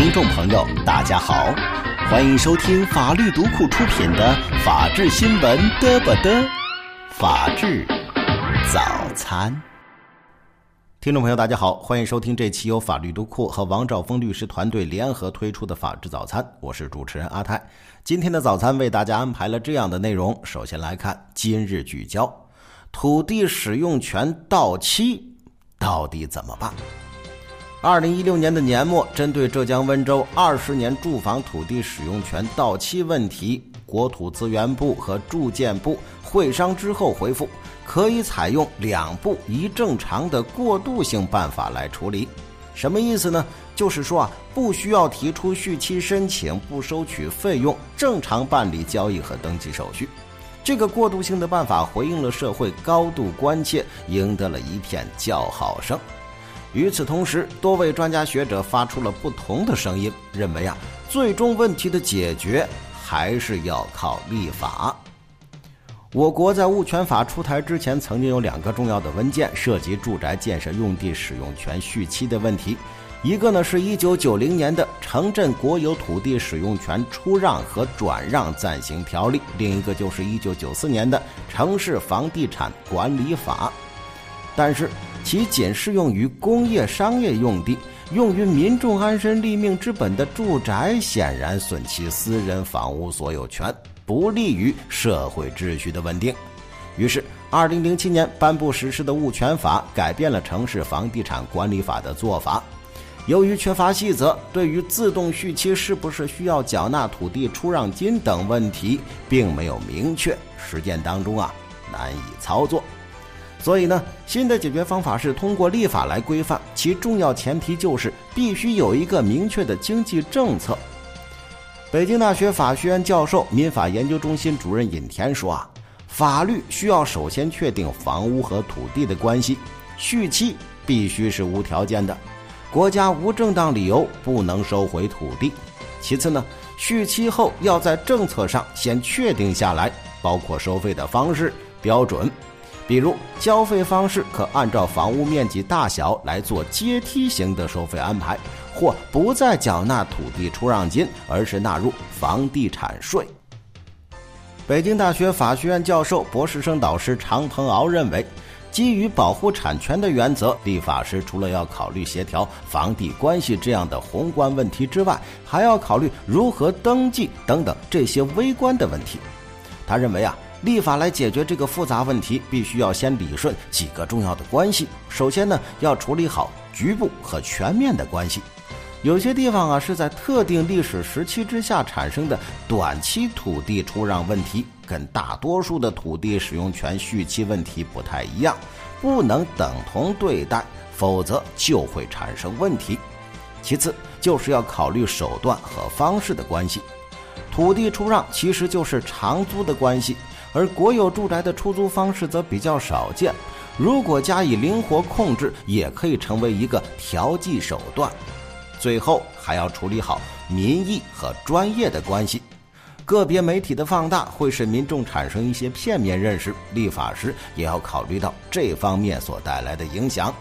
听众朋友，大家好，欢迎收听法律读库出品的《法治新闻嘚不嘚》，法治早餐。听众朋友，大家好，欢迎收听这期由法律读库和王兆峰律师团队联合推出的《法治早餐》，我是主持人阿泰。今天的早餐为大家安排了这样的内容：首先来看今日聚焦，土地使用权到期到底怎么办？二零一六年的年末，针对浙江温州二十年住房土地使用权到期问题，国土资源部和住建部会商之后回复，可以采用两步一正常的过渡性办法来处理。什么意思呢？就是说啊，不需要提出续期申请，不收取费用，正常办理交易和登记手续。这个过渡性的办法回应了社会高度关切，赢得了一片叫好声。与此同时，多位专家学者发出了不同的声音，认为啊，最终问题的解决还是要靠立法。我国在物权法出台之前，曾经有两个重要的文件涉及住宅建设用地使用权续期的问题，一个呢是一九九零年的《城镇国有土地使用权出让和转让暂行条例》，另一个就是一九九四年的《城市房地产管理法》，但是。其仅适用于工业、商业用地，用于民众安身立命之本的住宅，显然损其私人房屋所有权，不利于社会秩序的稳定。于是，二零零七年颁布实施的物权法改变了城市房地产管理法的做法。由于缺乏细则，对于自动续期是不是需要缴纳土地出让金等问题，并没有明确，实践当中啊难以操作。所以呢，新的解决方法是通过立法来规范，其重要前提就是必须有一个明确的经济政策。北京大学法学院教授、民法研究中心主任尹田说啊，法律需要首先确定房屋和土地的关系，续期必须是无条件的，国家无正当理由不能收回土地。其次呢，续期后要在政策上先确定下来，包括收费的方式标准。比如，交费方式可按照房屋面积大小来做阶梯型的收费安排，或不再缴纳土地出让金，而是纳入房地产税。北京大学法学院教授、博士生导师常鹏敖认为，基于保护产权的原则，立法时除了要考虑协调房地关系这样的宏观问题之外，还要考虑如何登记等等这些微观的问题。他认为啊。立法来解决这个复杂问题，必须要先理顺几个重要的关系。首先呢，要处理好局部和全面的关系。有些地方啊，是在特定历史时期之下产生的短期土地出让问题，跟大多数的土地使用权续期问题不太一样，不能等同对待，否则就会产生问题。其次，就是要考虑手段和方式的关系。土地出让其实就是长租的关系。而国有住宅的出租方式则比较少见，如果加以灵活控制，也可以成为一个调剂手段。最后还要处理好民意和专业的关系，个别媒体的放大会使民众产生一些片面认识，立法时也要考虑到这方面所带来的影响。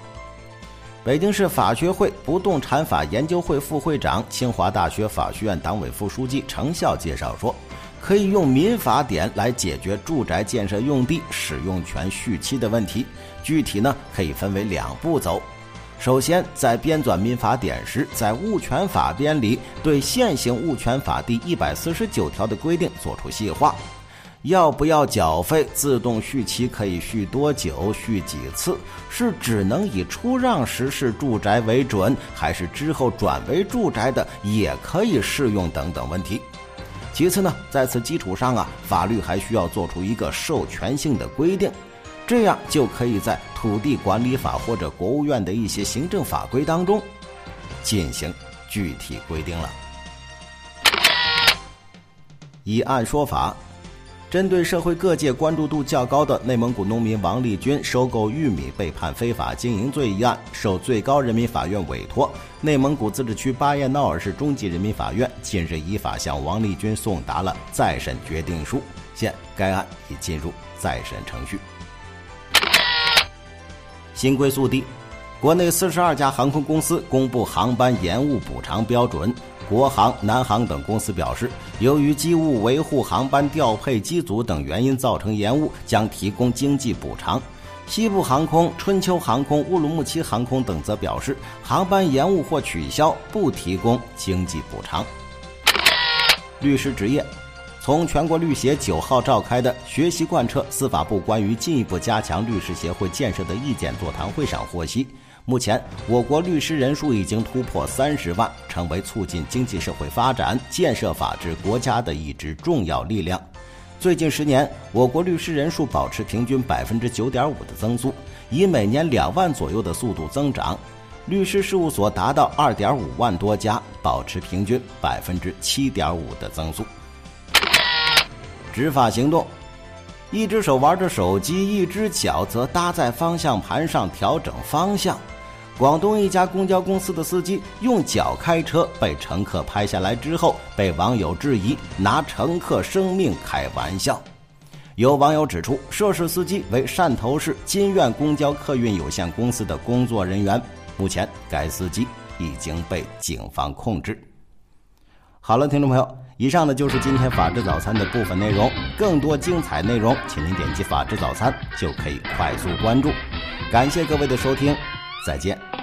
北京市法学会不动产法研究会副会长、清华大学法学院党委副书记程笑介绍说。可以用民法典来解决住宅建设用地使用权续期的问题。具体呢，可以分为两步走。首先，在编纂民法典时，在物权法编里对现行物权法第一百四十九条的规定作出细化。要不要缴费？自动续期可以续多久？续几次？是只能以出让时是住宅为准，还是之后转为住宅的也可以适用？等等问题。其次呢，在此基础上啊，法律还需要做出一个授权性的规定，这样就可以在土地管理法或者国务院的一些行政法规当中进行具体规定了。以案说法。针对社会各界关注度较高的内蒙古农民王立军收购玉米被判非法经营罪一案，受最高人民法院委托，内蒙古自治区巴彦淖尔市中级人民法院近日依法向王立军送达了再审决定书，现该案已进入再审程序。新归速递。国内四十二家航空公司公布航班延误补偿标准。国航、南航等公司表示，由于机务维护、航班调配机组等原因造成延误，将提供经济补偿。西部航空、春秋航空、乌鲁木齐航空等则表示，航班延误或取消不提供经济补偿。律师职业，从全国律协九号召开的学习贯彻司法部关于进一步加强律师协会建设的意见座谈会上获悉。目前，我国律师人数已经突破三十万，成为促进经济社会发展、建设法治国家的一支重要力量。最近十年，我国律师人数保持平均百分之九点五的增速，以每年两万左右的速度增长。律师事务所达到二点五万多家，保持平均百分之七点五的增速。执法行动。一只手玩着手机，一只脚则搭在方向盘上调整方向。广东一家公交公司的司机用脚开车，被乘客拍下来之后，被网友质疑拿乘客生命开玩笑。有网友指出，涉事司机为汕头市金苑公交客运有限公司的工作人员，目前该司机已经被警方控制。好了，听众朋友，以上呢就是今天法治早餐的部分内容。更多精彩内容，请您点击法治早餐就可以快速关注。感谢各位的收听。再见。